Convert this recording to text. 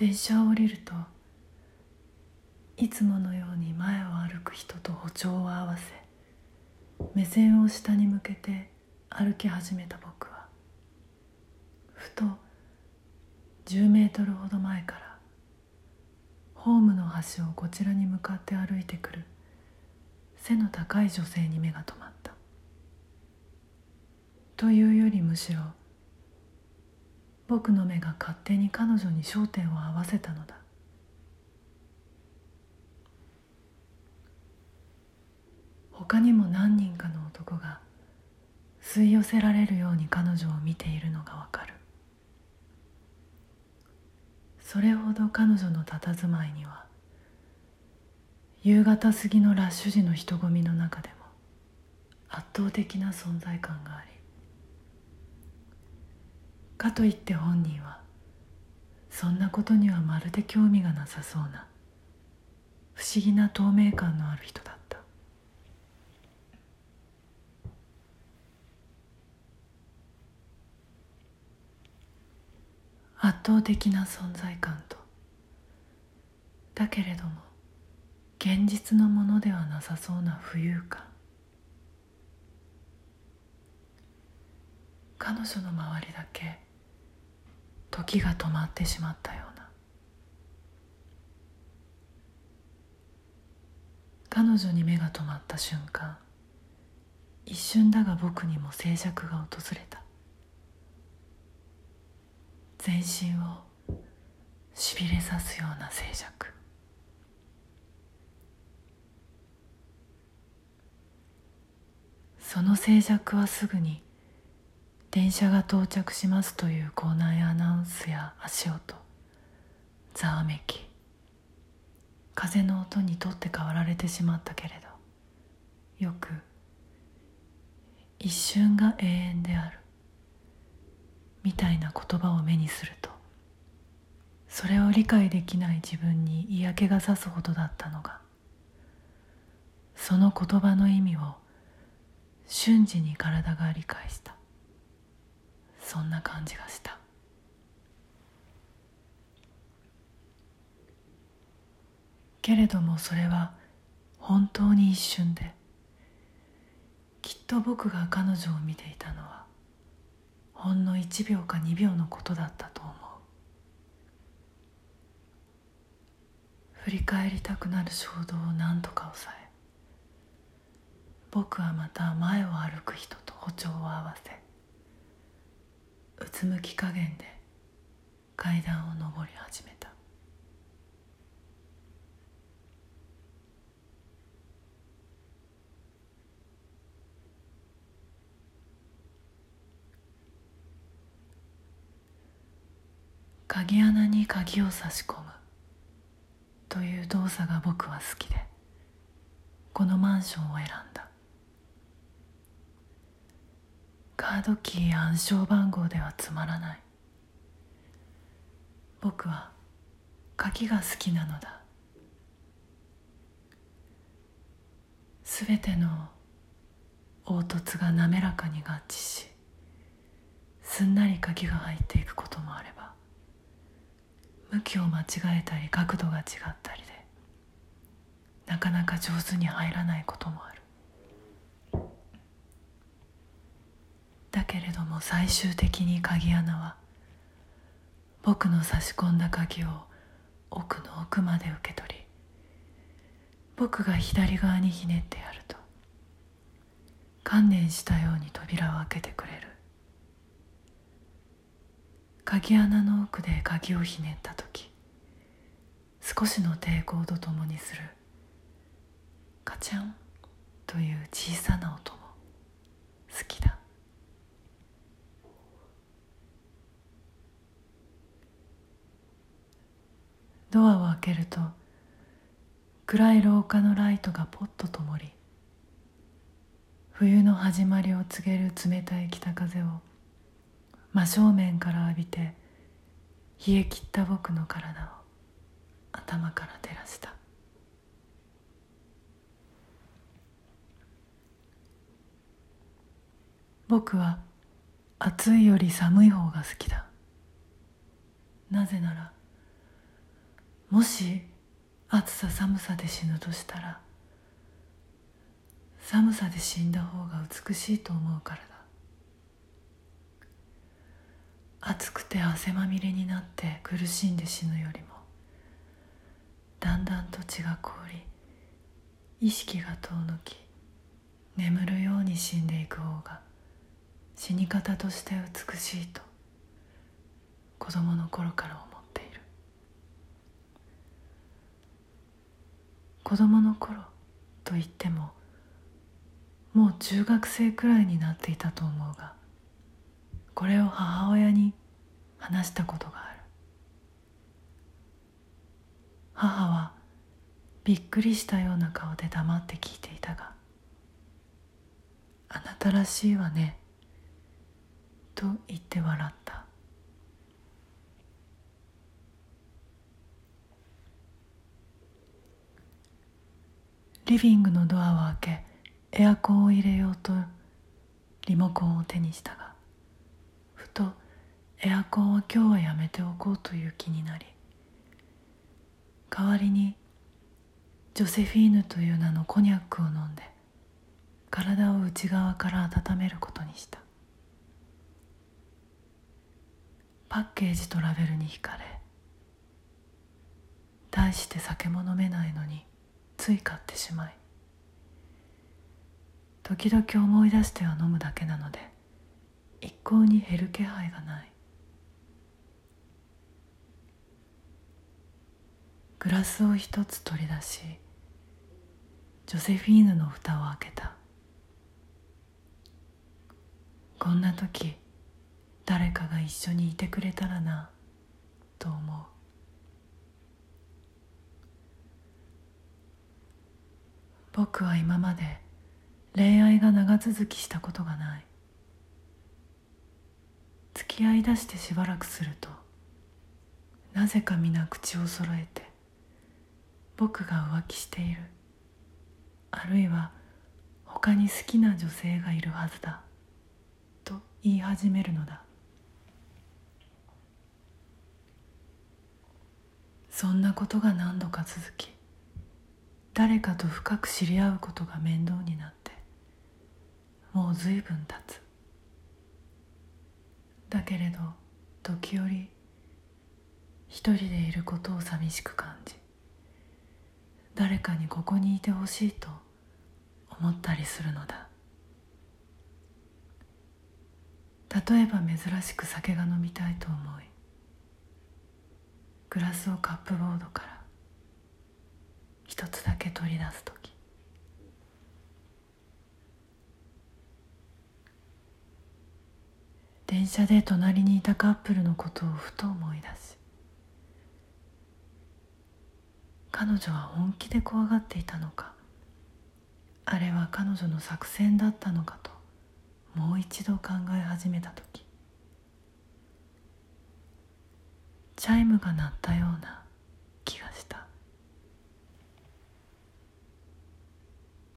電車を降りるといつものように前を歩く人と歩調を合わせ目線を下に向けて歩き始めた僕はふと10メートルほど前からホームの端をこちらに向かって歩いてくる背の高い女性に目が留まった。というよりむしろ僕の目が勝手に彼女に焦点を合わせたのだ。他にも何人かの男が吸い寄せられるように彼女を見ているのがわかる。それほど彼女の佇まいには夕方過ぎのラッシュ時の人混みの中でも圧倒的な存在感がありかといって本人はそんなことにはまるで興味がなさそうな不思議な透明感のある人だった。圧倒的な存在感とだけれども現実のものではなさそうな浮遊感。彼女の周りだけ時が止まってしまったような。彼女に目が止まった瞬間一瞬だが僕にも静寂が訪れた。全身をしびれさすような静寂。その静寂はすぐに電車が到着しますという校内アナウンスや足音。ざわめき。風の音にとって変わられてしまったけれど。よく一瞬が永遠である。みたいな言葉を目にするとそれを理解できない自分に嫌気がさすほどだったのがその言葉の意味を瞬時に体が理解した。そんな感じがした。けれどもそれは本当に一瞬できっと僕が彼女を見ていたのはほんの1秒か2秒のことだったと思う。振り返りたくなる衝動を何とか抑え僕はまた前を歩く人と歩調を合わせつむき加減で階段を上り始めた。鍵穴に鍵を差し込む。という動作が僕は好きでこのマンションを選んだ。カードキー暗証番号ではつまらない。僕は鍵が好きなのだ。すべての凹凸が滑らかに合致しすんなり鍵が入っていくこともあれば向きを間違えたり角度が違ったりでなかなか上手に入らないこともあるだけれども最終的に鍵穴は僕の差し込んだ鍵を奥の奥まで受け取り僕が左側にひねってやると観念したように扉を開けてくれる。鍵穴の奥で鍵をひねった時少しの抵抗とともにするカチャンという小さな音も好きだ。ドアを開けると暗い廊下のライトがポッと灯り冬の始まりを告げる冷たい北風を真正面から浴びて冷え切った僕の体を頭から照らした。僕は暑いより寒い方が好きだ。なぜならもし暑さ寒さで死ぬとしたら寒さで死んだ方が美しいと思うからだ。暑くて汗まみれになって苦しんで死ぬよりもだんだんと血が凍り意識が遠のき眠るように死んでいく方が死に方として美しいと子供の頃から思っている子供の頃と言ってももう中学生くらいになっていたと思うがこれを母親に話したことがある。母はびっくりしたような顔で黙って聞いていたが「あなたらしいわね」と言って笑った。リビングのドアを開けエアコンを入れようとリモコンを手にしたがふとエアコンは今日はやめておこうという気になり代わりにジョセフィーヌという名のコニャックを飲んで体を内側から温めることにした。パッケージとラベルに惹かれ大して酒も飲めないのについ買ってしまい時々思い出しては飲むだけなので一向に減る気配がない。グラスを一つ取り出しジョセフィーヌの蓋を開けた。こんな時誰かが一緒にいてくれたらなと思う僕は今まで恋愛が長続きしたことがない。付き合いだしてしばらくするとなぜか皆口を揃えて僕が浮気している。あるいは他に好きな女性がいるはずだ。と言い始めるのだ。そんなことが何度か続き誰かと深く知り合うことが面倒になってもう随分経つ。だけれど時折一人でいることを寂しく感じ誰かにここにいてほしいと思ったりするのだ。例えば珍しく酒が飲みたいと思いグラスをカップボードから一つだけ取り出す時。電車で隣にいたカップルのことをふと思い出し彼女は本気で怖がっていたのかあれは彼女の作戦だったのかともう一度考え始めた時チャイムが鳴ったような